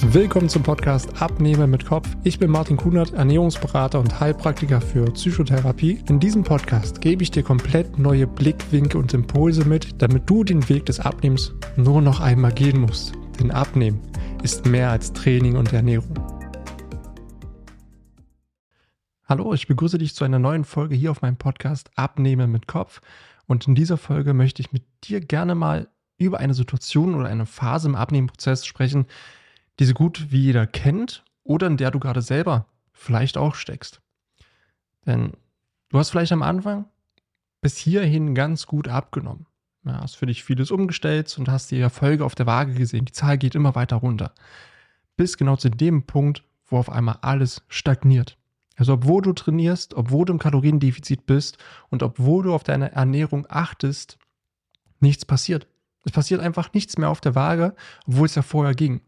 Willkommen zum Podcast Abnehmen mit Kopf. Ich bin Martin Kunert, Ernährungsberater und Heilpraktiker für Psychotherapie. In diesem Podcast gebe ich dir komplett neue Blickwinkel und Impulse mit, damit du den Weg des Abnehmens nur noch einmal gehen musst. Denn Abnehmen ist mehr als Training und Ernährung. Hallo, ich begrüße dich zu einer neuen Folge hier auf meinem Podcast Abnehmen mit Kopf. Und in dieser Folge möchte ich mit dir gerne mal über eine Situation oder eine Phase im Abnehmenprozess sprechen, die so gut wie jeder kennt oder in der du gerade selber vielleicht auch steckst. Denn du hast vielleicht am Anfang bis hierhin ganz gut abgenommen. Ja, hast für dich vieles umgestellt und hast die Erfolge auf der Waage gesehen. Die Zahl geht immer weiter runter. Bis genau zu dem Punkt, wo auf einmal alles stagniert. Also obwohl du trainierst, obwohl du im Kaloriendefizit bist und obwohl du auf deine Ernährung achtest, nichts passiert. Es passiert einfach nichts mehr auf der Waage, obwohl es ja vorher ging.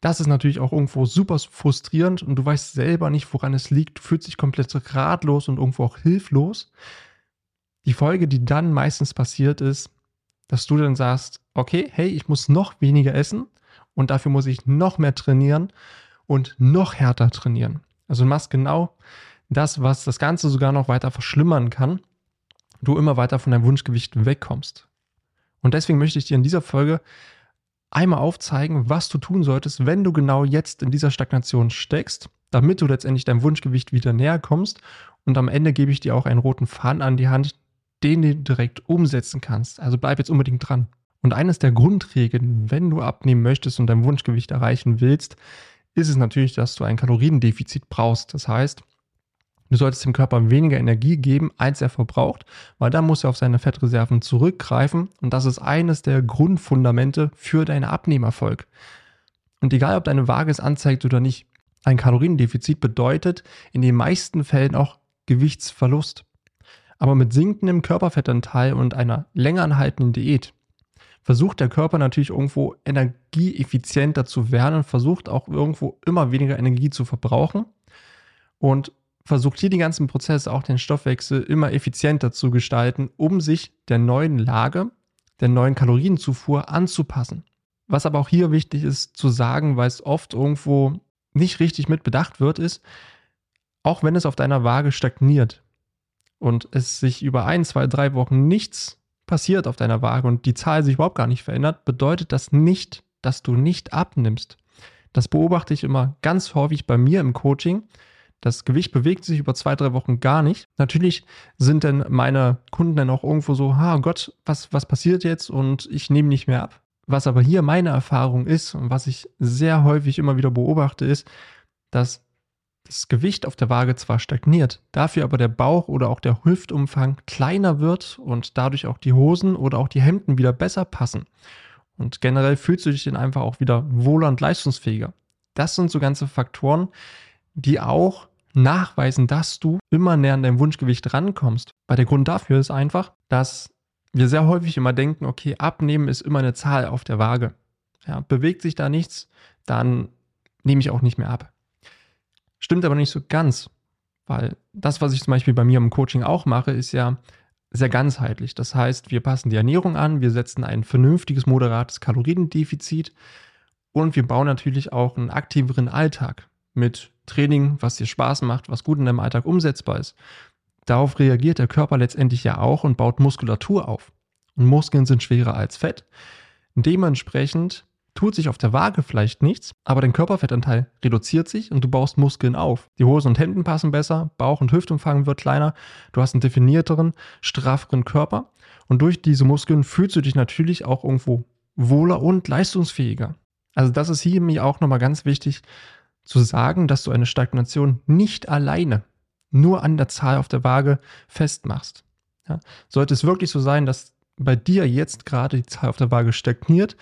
Das ist natürlich auch irgendwo super frustrierend und du weißt selber nicht, woran es liegt. Du fühlst dich komplett ratlos und irgendwo auch hilflos. Die Folge, die dann meistens passiert, ist, dass du dann sagst, okay, hey, ich muss noch weniger essen und dafür muss ich noch mehr trainieren und noch härter trainieren. Also du machst genau das, was das Ganze sogar noch weiter verschlimmern kann. Du immer weiter von deinem Wunschgewicht wegkommst. Und deswegen möchte ich dir in dieser Folge einmal aufzeigen, was du tun solltest, wenn du genau jetzt in dieser Stagnation steckst, damit du letztendlich deinem Wunschgewicht wieder näher kommst. Und am Ende gebe ich dir auch einen roten Faden an die Hand, den du direkt umsetzen kannst. Also bleib jetzt unbedingt dran. Und eines der Grundregeln, wenn du abnehmen möchtest und dein Wunschgewicht erreichen willst, ist es natürlich, dass du ein Kaloriendefizit brauchst. Das heißt, Du solltest dem Körper weniger Energie geben, als er verbraucht, weil dann muss er auf seine Fettreserven zurückgreifen und das ist eines der Grundfundamente für deinen Abnehmerfolg. Und egal, ob deine Waage es anzeigt oder nicht, ein Kaloriendefizit bedeutet in den meisten Fällen auch Gewichtsverlust. Aber mit sinkendem Körperfettanteil und einer länger anhaltenden Diät versucht der Körper natürlich irgendwo energieeffizienter zu werden und versucht auch irgendwo immer weniger Energie zu verbrauchen. Und versucht hier die ganzen Prozesse, auch den Stoffwechsel, immer effizienter zu gestalten, um sich der neuen Lage, der neuen Kalorienzufuhr anzupassen. Was aber auch hier wichtig ist zu sagen, weil es oft irgendwo nicht richtig mit bedacht wird, ist, auch wenn es auf deiner Waage stagniert und es sich über ein, zwei, drei Wochen nichts passiert auf deiner Waage und die Zahl sich überhaupt gar nicht verändert, bedeutet das nicht, dass du nicht abnimmst. Das beobachte ich immer ganz häufig bei mir im Coaching, das Gewicht bewegt sich über zwei, drei Wochen gar nicht. Natürlich sind denn meine Kunden dann auch irgendwo so, ha Gott, was, was passiert jetzt und ich nehme nicht mehr ab. Was aber hier meine Erfahrung ist und was ich sehr häufig immer wieder beobachte, ist, dass das Gewicht auf der Waage zwar stagniert, dafür aber der Bauch oder auch der Hüftumfang kleiner wird und dadurch auch die Hosen oder auch die Hemden wieder besser passen. Und generell fühlst du dich dann einfach auch wieder wohler und leistungsfähiger. Das sind so ganze Faktoren, die auch nachweisen, dass du immer näher an dein Wunschgewicht rankommst. Weil der Grund dafür ist einfach, dass wir sehr häufig immer denken, okay, abnehmen ist immer eine Zahl auf der Waage. Ja, bewegt sich da nichts, dann nehme ich auch nicht mehr ab. Stimmt aber nicht so ganz, weil das, was ich zum Beispiel bei mir im Coaching auch mache, ist ja sehr ganzheitlich. Das heißt, wir passen die Ernährung an, wir setzen ein vernünftiges, moderates Kaloriendefizit und wir bauen natürlich auch einen aktiveren Alltag mit Training, was dir Spaß macht, was gut in deinem Alltag umsetzbar ist. Darauf reagiert der Körper letztendlich ja auch und baut Muskulatur auf. Und Muskeln sind schwerer als Fett. Dementsprechend tut sich auf der Waage vielleicht nichts, aber dein Körperfettanteil reduziert sich und du baust Muskeln auf. Die Hosen und Hemden passen besser, Bauch- und Hüftumfang wird kleiner, du hast einen definierteren, strafferen Körper und durch diese Muskeln fühlst du dich natürlich auch irgendwo wohler und leistungsfähiger. Also das ist hier mir auch nochmal ganz wichtig, zu sagen, dass du eine Stagnation nicht alleine nur an der Zahl auf der Waage festmachst. Ja, sollte es wirklich so sein, dass bei dir jetzt gerade die Zahl auf der Waage stagniert,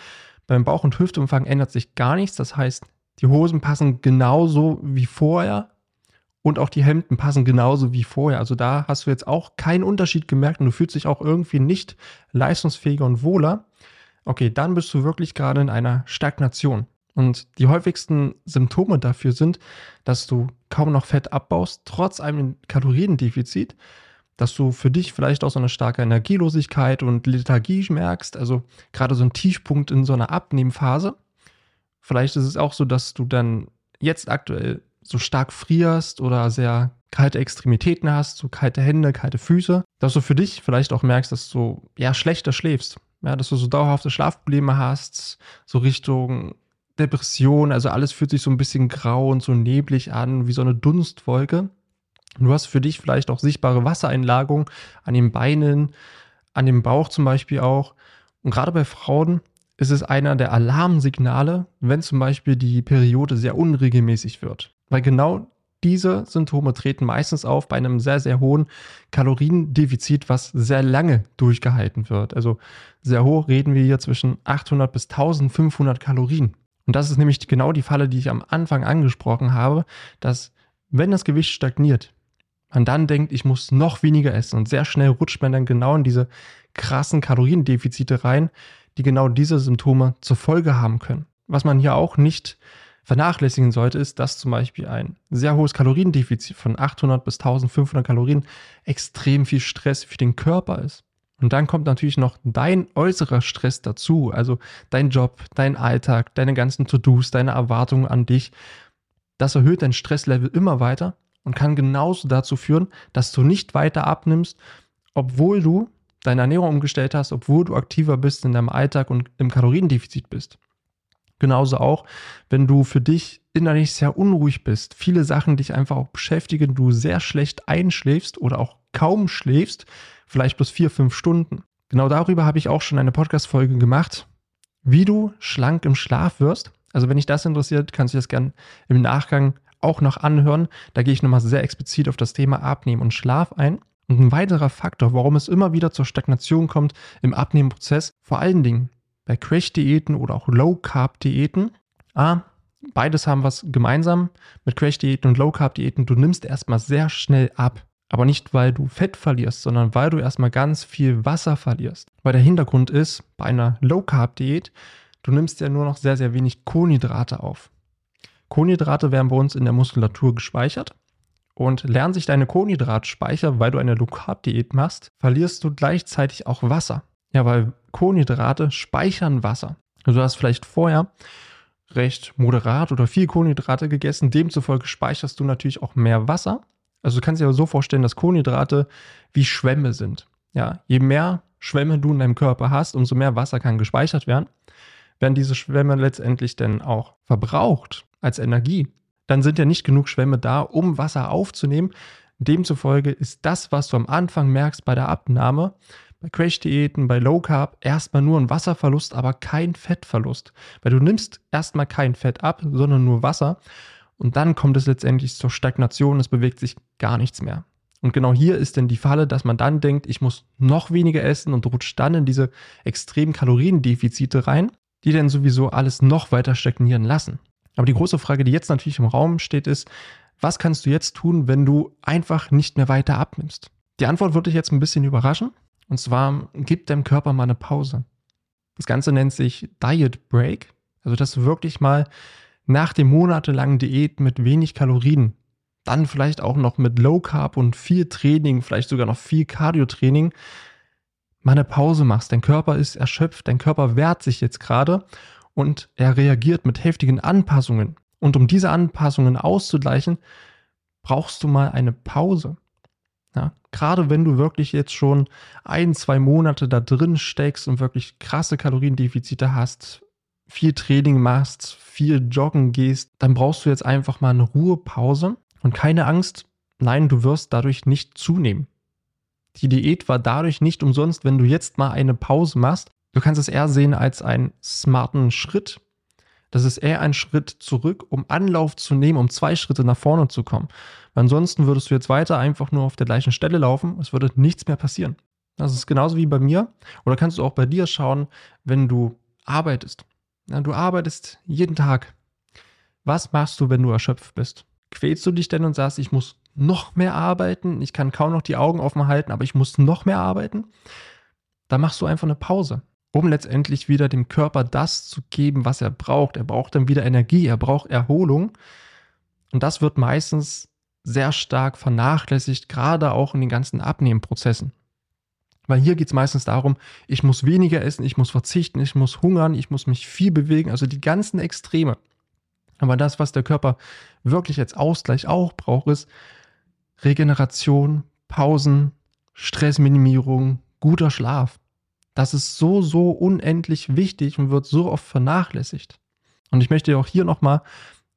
beim Bauch- und Hüftumfang ändert sich gar nichts. Das heißt, die Hosen passen genauso wie vorher und auch die Hemden passen genauso wie vorher. Also da hast du jetzt auch keinen Unterschied gemerkt und du fühlst dich auch irgendwie nicht leistungsfähiger und wohler. Okay, dann bist du wirklich gerade in einer Stagnation. Und die häufigsten Symptome dafür sind, dass du kaum noch Fett abbaust, trotz einem Kaloriendefizit, dass du für dich vielleicht auch so eine starke Energielosigkeit und Lethargie merkst, also gerade so ein Tiefpunkt in so einer Abnehmphase. Vielleicht ist es auch so, dass du dann jetzt aktuell so stark frierst oder sehr kalte Extremitäten hast, so kalte Hände, kalte Füße, dass du für dich vielleicht auch merkst, dass du ja schlechter schläfst. Ja, dass du so dauerhafte Schlafprobleme hast, so Richtung Depression, also alles fühlt sich so ein bisschen grau und so neblig an, wie so eine Dunstwolke. Du hast für dich vielleicht auch sichtbare Wassereinlagerung an den Beinen, an dem Bauch zum Beispiel auch. Und gerade bei Frauen ist es einer der Alarmsignale, wenn zum Beispiel die Periode sehr unregelmäßig wird. Weil genau diese Symptome treten meistens auf bei einem sehr, sehr hohen Kaloriendefizit, was sehr lange durchgehalten wird. Also sehr hoch reden wir hier zwischen 800 bis 1500 Kalorien. Und das ist nämlich genau die Falle, die ich am Anfang angesprochen habe, dass wenn das Gewicht stagniert, man dann denkt, ich muss noch weniger essen und sehr schnell rutscht man dann genau in diese krassen Kaloriendefizite rein, die genau diese Symptome zur Folge haben können. Was man hier auch nicht vernachlässigen sollte, ist, dass zum Beispiel ein sehr hohes Kaloriendefizit von 800 bis 1500 Kalorien extrem viel Stress für den Körper ist. Und dann kommt natürlich noch dein äußerer Stress dazu, also dein Job, dein Alltag, deine ganzen To-Dos, deine Erwartungen an dich. Das erhöht dein Stresslevel immer weiter und kann genauso dazu führen, dass du nicht weiter abnimmst, obwohl du deine Ernährung umgestellt hast, obwohl du aktiver bist in deinem Alltag und im Kaloriendefizit bist. Genauso auch, wenn du für dich innerlich sehr unruhig bist, viele Sachen dich einfach auch beschäftigen, du sehr schlecht einschläfst oder auch kaum schläfst, vielleicht bloß vier, fünf Stunden. Genau darüber habe ich auch schon eine Podcast-Folge gemacht, wie du schlank im Schlaf wirst. Also wenn dich das interessiert, kannst du das gerne im Nachgang auch noch anhören. Da gehe ich nochmal sehr explizit auf das Thema Abnehmen und Schlaf ein. Und ein weiterer Faktor, warum es immer wieder zur Stagnation kommt im Abnehmenprozess, vor allen Dingen bei Crash-Diäten oder auch Low-Carb-Diäten. Ah, beides haben was gemeinsam mit Crash-Diäten und Low-Carb-Diäten. Du nimmst erstmal sehr schnell ab. Aber nicht, weil du Fett verlierst, sondern weil du erstmal ganz viel Wasser verlierst. Weil der Hintergrund ist, bei einer Low-Carb-Diät, du nimmst ja nur noch sehr, sehr wenig Kohlenhydrate auf. Kohlenhydrate werden bei uns in der Muskulatur gespeichert und lernen sich deine Kohlenhydratspeicher, weil du eine Low-Carb-Diät machst, verlierst du gleichzeitig auch Wasser. Ja, weil Kohlenhydrate speichern Wasser. Also du hast vielleicht vorher recht moderat oder viel Kohlenhydrate gegessen, demzufolge speicherst du natürlich auch mehr Wasser. Also du kannst dir aber so vorstellen, dass Kohlenhydrate wie Schwämme sind. Ja, je mehr Schwämme du in deinem Körper hast, umso mehr Wasser kann gespeichert werden. Werden diese Schwämme letztendlich denn auch verbraucht als Energie, dann sind ja nicht genug Schwämme da, um Wasser aufzunehmen. Demzufolge ist das, was du am Anfang merkst bei der Abnahme, bei Crash-Diäten, bei Low Carb erstmal nur ein Wasserverlust, aber kein Fettverlust. Weil du nimmst erstmal kein Fett ab, sondern nur Wasser. Und dann kommt es letztendlich zur Stagnation, es bewegt sich gar nichts mehr. Und genau hier ist denn die Falle, dass man dann denkt, ich muss noch weniger essen und rutscht dann in diese extremen Kaloriendefizite rein, die dann sowieso alles noch weiter stagnieren lassen. Aber die große Frage, die jetzt natürlich im Raum steht, ist, was kannst du jetzt tun, wenn du einfach nicht mehr weiter abnimmst? Die Antwort würde dich jetzt ein bisschen überraschen. Und zwar, gib deinem Körper mal eine Pause. Das Ganze nennt sich Diet Break. Also, dass du wirklich mal nach dem monatelangen Diät mit wenig Kalorien, dann vielleicht auch noch mit Low Carb und viel Training, vielleicht sogar noch viel Cardio-Training, mal eine Pause machst. Dein Körper ist erschöpft, dein Körper wehrt sich jetzt gerade und er reagiert mit heftigen Anpassungen. Und um diese Anpassungen auszugleichen, brauchst du mal eine Pause. Ja, gerade wenn du wirklich jetzt schon ein, zwei Monate da drin steckst und wirklich krasse Kaloriendefizite hast, viel Training machst, viel joggen gehst, dann brauchst du jetzt einfach mal eine Ruhepause und keine Angst, nein, du wirst dadurch nicht zunehmen. Die Diät war dadurch nicht umsonst, wenn du jetzt mal eine Pause machst. Du kannst es eher sehen als einen smarten Schritt, das ist eher ein Schritt zurück, um Anlauf zu nehmen, um zwei Schritte nach vorne zu kommen. Weil ansonsten würdest du jetzt weiter einfach nur auf der gleichen Stelle laufen, es würde nichts mehr passieren. Das ist genauso wie bei mir. Oder kannst du auch bei dir schauen, wenn du arbeitest. Du arbeitest jeden Tag. Was machst du, wenn du erschöpft bist? Quälst du dich denn und sagst, ich muss noch mehr arbeiten, ich kann kaum noch die Augen offen halten, aber ich muss noch mehr arbeiten? Da machst du einfach eine Pause um letztendlich wieder dem Körper das zu geben, was er braucht. Er braucht dann wieder Energie, er braucht Erholung. Und das wird meistens sehr stark vernachlässigt, gerade auch in den ganzen Abnehmprozessen. Weil hier geht es meistens darum, ich muss weniger essen, ich muss verzichten, ich muss hungern, ich muss mich viel bewegen, also die ganzen Extreme. Aber das, was der Körper wirklich als Ausgleich auch braucht, ist Regeneration, Pausen, Stressminimierung, guter Schlaf. Das ist so, so unendlich wichtig und wird so oft vernachlässigt. Und ich möchte auch hier nochmal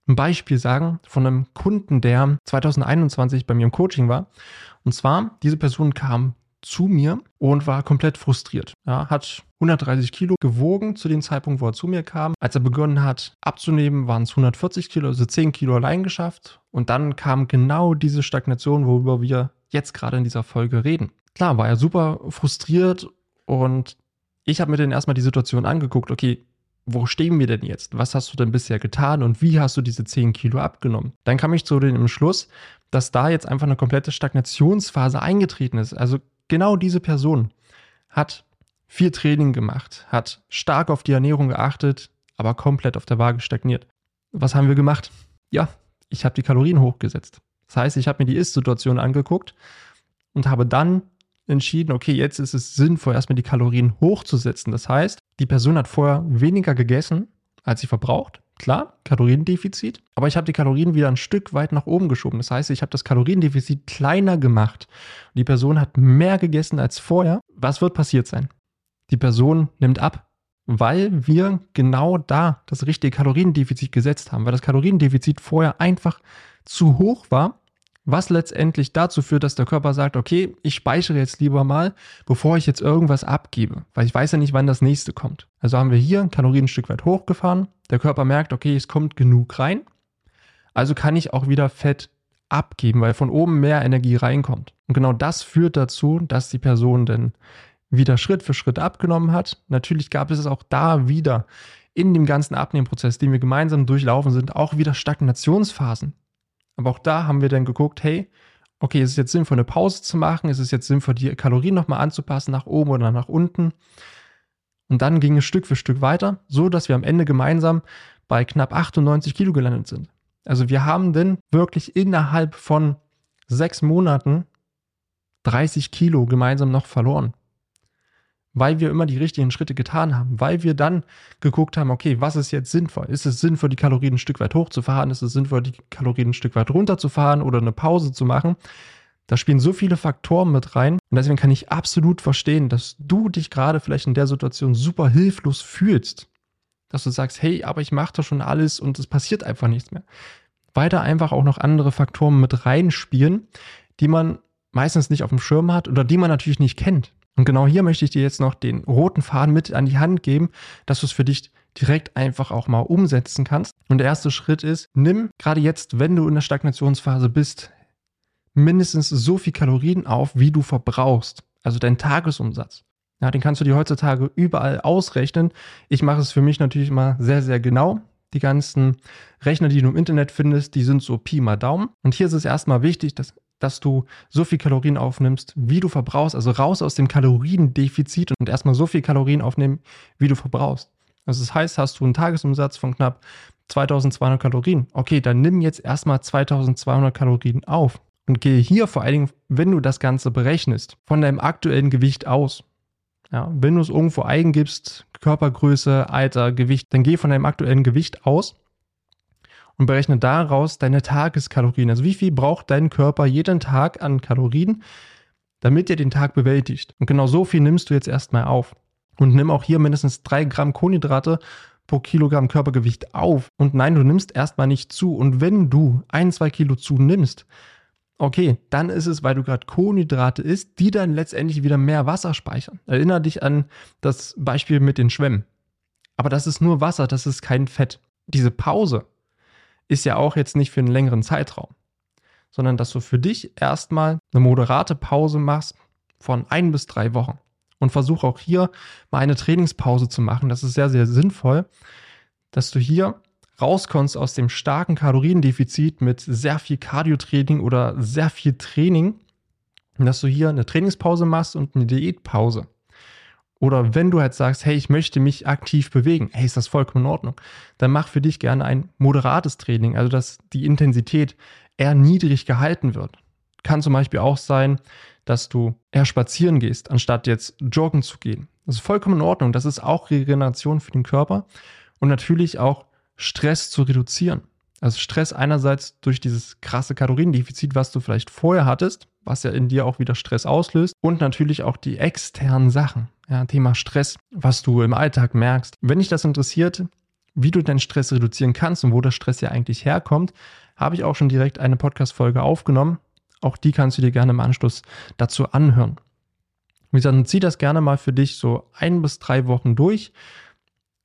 ein Beispiel sagen von einem Kunden, der 2021 bei mir im Coaching war. Und zwar, diese Person kam zu mir und war komplett frustriert. Ja, hat 130 Kilo gewogen zu dem Zeitpunkt, wo er zu mir kam. Als er begonnen hat abzunehmen, waren es 140 Kilo, also 10 Kilo allein geschafft. Und dann kam genau diese Stagnation, worüber wir jetzt gerade in dieser Folge reden. Klar, war er super frustriert und ich habe mir dann erstmal die Situation angeguckt, okay, wo stehen wir denn jetzt? Was hast du denn bisher getan und wie hast du diese 10 Kilo abgenommen? Dann kam ich zu dem Schluss, dass da jetzt einfach eine komplette Stagnationsphase eingetreten ist. Also genau diese Person hat viel Training gemacht, hat stark auf die Ernährung geachtet, aber komplett auf der Waage stagniert. Was haben wir gemacht? Ja, ich habe die Kalorien hochgesetzt. Das heißt, ich habe mir die Ist-Situation angeguckt und habe dann entschieden, okay, jetzt ist es sinnvoll, erstmal die Kalorien hochzusetzen. Das heißt, die Person hat vorher weniger gegessen, als sie verbraucht. Klar, Kaloriendefizit, aber ich habe die Kalorien wieder ein Stück weit nach oben geschoben. Das heißt, ich habe das Kaloriendefizit kleiner gemacht. Die Person hat mehr gegessen als vorher. Was wird passiert sein? Die Person nimmt ab, weil wir genau da das richtige Kaloriendefizit gesetzt haben, weil das Kaloriendefizit vorher einfach zu hoch war was letztendlich dazu führt, dass der Körper sagt, okay, ich speichere jetzt lieber mal, bevor ich jetzt irgendwas abgebe, weil ich weiß ja nicht, wann das nächste kommt. Also haben wir hier Kalorien ein Stück weit hochgefahren, der Körper merkt, okay, es kommt genug rein, also kann ich auch wieder Fett abgeben, weil von oben mehr Energie reinkommt. Und genau das führt dazu, dass die Person dann wieder Schritt für Schritt abgenommen hat. Natürlich gab es auch da wieder in dem ganzen Abnehmprozess, den wir gemeinsam durchlaufen sind, auch wieder Stagnationsphasen. Aber auch da haben wir dann geguckt, hey, okay, ist es jetzt sinnvoll, eine Pause zu machen? Ist es jetzt sinnvoll, die Kalorien nochmal anzupassen, nach oben oder nach unten? Und dann ging es Stück für Stück weiter, so dass wir am Ende gemeinsam bei knapp 98 Kilo gelandet sind. Also wir haben denn wirklich innerhalb von sechs Monaten 30 Kilo gemeinsam noch verloren weil wir immer die richtigen Schritte getan haben, weil wir dann geguckt haben, okay, was ist jetzt sinnvoll? Ist es sinnvoll, die Kalorien ein Stück weit hochzufahren? Ist es sinnvoll, die Kalorien ein Stück weit runterzufahren oder eine Pause zu machen? Da spielen so viele Faktoren mit rein und deswegen kann ich absolut verstehen, dass du dich gerade vielleicht in der Situation super hilflos fühlst. Dass du sagst, hey, aber ich mache da schon alles und es passiert einfach nichts mehr. Weil da einfach auch noch andere Faktoren mit reinspielen, die man meistens nicht auf dem Schirm hat oder die man natürlich nicht kennt. Und genau hier möchte ich dir jetzt noch den roten Faden mit an die Hand geben, dass du es für dich direkt einfach auch mal umsetzen kannst. Und der erste Schritt ist, nimm gerade jetzt, wenn du in der Stagnationsphase bist, mindestens so viel Kalorien auf, wie du verbrauchst. Also dein Tagesumsatz. Ja, den kannst du dir heutzutage überall ausrechnen. Ich mache es für mich natürlich immer sehr, sehr genau. Die ganzen Rechner, die du im Internet findest, die sind so Pi mal Daumen. Und hier ist es erstmal wichtig, dass dass du so viel Kalorien aufnimmst, wie du verbrauchst, also raus aus dem Kaloriendefizit und erstmal so viel Kalorien aufnehmen, wie du verbrauchst. Also das heißt, hast du einen Tagesumsatz von knapp 2200 Kalorien. Okay, dann nimm jetzt erstmal 2200 Kalorien auf und gehe hier vor allen Dingen, wenn du das Ganze berechnest, von deinem aktuellen Gewicht aus. Ja, wenn du es irgendwo eingibst, Körpergröße, Alter, Gewicht, dann geh von deinem aktuellen Gewicht aus und berechne daraus deine Tageskalorien. Also wie viel braucht dein Körper jeden Tag an Kalorien, damit er den Tag bewältigt. Und genau so viel nimmst du jetzt erstmal auf. Und nimm auch hier mindestens drei Gramm Kohlenhydrate pro Kilogramm Körpergewicht auf. Und nein, du nimmst erstmal nicht zu. Und wenn du ein, zwei Kilo zunimmst, okay, dann ist es, weil du gerade Kohlenhydrate isst, die dann letztendlich wieder mehr Wasser speichern. Erinner dich an das Beispiel mit den Schwämmen. Aber das ist nur Wasser, das ist kein Fett. Diese Pause, ist ja auch jetzt nicht für einen längeren Zeitraum, sondern dass du für dich erstmal eine moderate Pause machst von ein bis drei Wochen. Und versuch auch hier mal eine Trainingspause zu machen. Das ist sehr, sehr sinnvoll, dass du hier rauskommst aus dem starken Kaloriendefizit mit sehr viel Cardio-Training oder sehr viel Training, dass du hier eine Trainingspause machst und eine Diätpause. Oder wenn du halt sagst, hey, ich möchte mich aktiv bewegen, hey, ist das vollkommen in Ordnung, dann mach für dich gerne ein moderates Training, also dass die Intensität eher niedrig gehalten wird. kann zum Beispiel auch sein, dass du eher spazieren gehst, anstatt jetzt joggen zu gehen. Das ist vollkommen in Ordnung. Das ist auch Regeneration für den Körper und natürlich auch Stress zu reduzieren. Also Stress einerseits durch dieses krasse Kaloriendefizit, was du vielleicht vorher hattest, was ja in dir auch wieder Stress auslöst und natürlich auch die externen Sachen. Ja, Thema Stress, was du im Alltag merkst. Wenn dich das interessiert, wie du deinen Stress reduzieren kannst und wo der Stress ja eigentlich herkommt, habe ich auch schon direkt eine Podcast-Folge aufgenommen. Auch die kannst du dir gerne im Anschluss dazu anhören. Wie gesagt, zieh das gerne mal für dich so ein bis drei Wochen durch.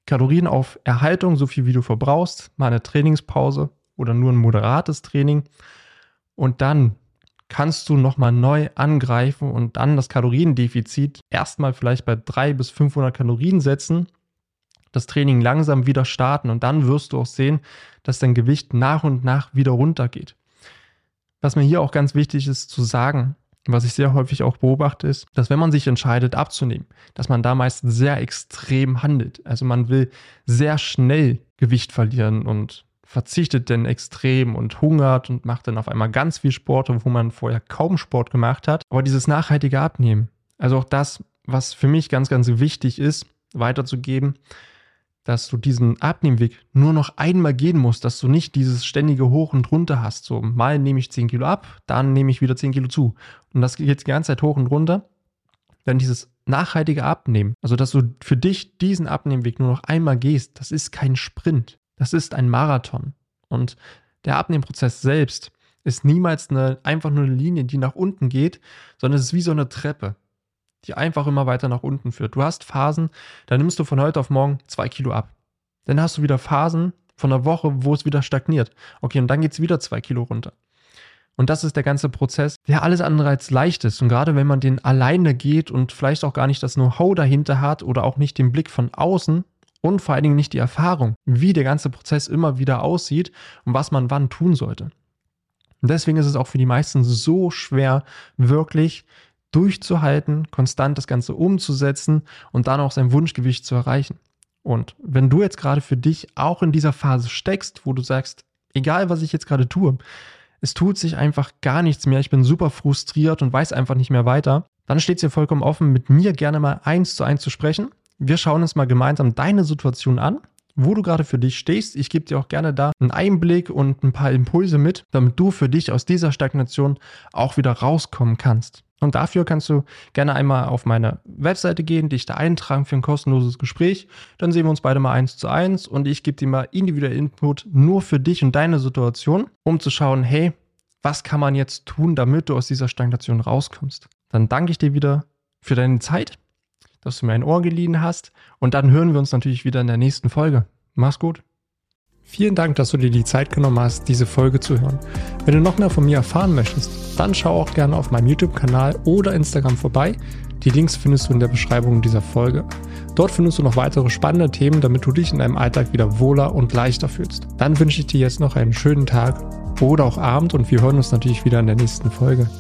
Kalorien auf Erhaltung, so viel wie du verbrauchst, mal eine Trainingspause oder nur ein moderates Training. Und dann kannst du nochmal neu angreifen und dann das Kaloriendefizit erstmal vielleicht bei 300 bis 500 Kalorien setzen, das Training langsam wieder starten und dann wirst du auch sehen, dass dein Gewicht nach und nach wieder runtergeht. Was mir hier auch ganz wichtig ist zu sagen, was ich sehr häufig auch beobachte, ist, dass wenn man sich entscheidet abzunehmen, dass man da meist sehr extrem handelt. Also man will sehr schnell Gewicht verlieren und verzichtet dann extrem und hungert und macht dann auf einmal ganz viel Sport, wo man vorher kaum Sport gemacht hat. Aber dieses nachhaltige Abnehmen, also auch das, was für mich ganz, ganz wichtig ist, weiterzugeben, dass du diesen Abnehmweg nur noch einmal gehen musst, dass du nicht dieses ständige Hoch und runter hast. So, mal nehme ich 10 Kilo ab, dann nehme ich wieder 10 Kilo zu. Und das geht die ganze Zeit hoch und runter. Dann dieses nachhaltige Abnehmen, also dass du für dich diesen Abnehmweg nur noch einmal gehst, das ist kein Sprint. Das ist ein Marathon. Und der Abnehmprozess selbst ist niemals eine, einfach nur eine Linie, die nach unten geht, sondern es ist wie so eine Treppe die einfach immer weiter nach unten führt. Du hast Phasen, da nimmst du von heute auf morgen zwei Kilo ab. Dann hast du wieder Phasen von einer Woche, wo es wieder stagniert. Okay, und dann geht es wieder zwei Kilo runter. Und das ist der ganze Prozess, der alles andere als leicht ist. Und gerade wenn man den alleine geht und vielleicht auch gar nicht das Know-how dahinter hat oder auch nicht den Blick von außen und vor allen Dingen nicht die Erfahrung, wie der ganze Prozess immer wieder aussieht und was man wann tun sollte. Und deswegen ist es auch für die meisten so schwer, wirklich durchzuhalten, konstant das Ganze umzusetzen und dann auch sein Wunschgewicht zu erreichen. Und wenn du jetzt gerade für dich auch in dieser Phase steckst, wo du sagst, egal was ich jetzt gerade tue, es tut sich einfach gar nichts mehr, ich bin super frustriert und weiß einfach nicht mehr weiter, dann steht es dir vollkommen offen, mit mir gerne mal eins zu eins zu sprechen. Wir schauen uns mal gemeinsam deine Situation an, wo du gerade für dich stehst. Ich gebe dir auch gerne da einen Einblick und ein paar Impulse mit, damit du für dich aus dieser Stagnation auch wieder rauskommen kannst. Und dafür kannst du gerne einmal auf meine Webseite gehen, dich da eintragen für ein kostenloses Gespräch. Dann sehen wir uns beide mal eins zu eins und ich gebe dir mal individuell Input nur für dich und deine Situation, um zu schauen, hey, was kann man jetzt tun, damit du aus dieser Stagnation rauskommst. Dann danke ich dir wieder für deine Zeit, dass du mir ein Ohr geliehen hast und dann hören wir uns natürlich wieder in der nächsten Folge. Mach's gut. Vielen Dank, dass du dir die Zeit genommen hast, diese Folge zu hören. Wenn du noch mehr von mir erfahren möchtest, dann schau auch gerne auf meinem YouTube-Kanal oder Instagram vorbei. Die Links findest du in der Beschreibung dieser Folge. Dort findest du noch weitere spannende Themen, damit du dich in deinem Alltag wieder wohler und leichter fühlst. Dann wünsche ich dir jetzt noch einen schönen Tag oder auch Abend und wir hören uns natürlich wieder in der nächsten Folge.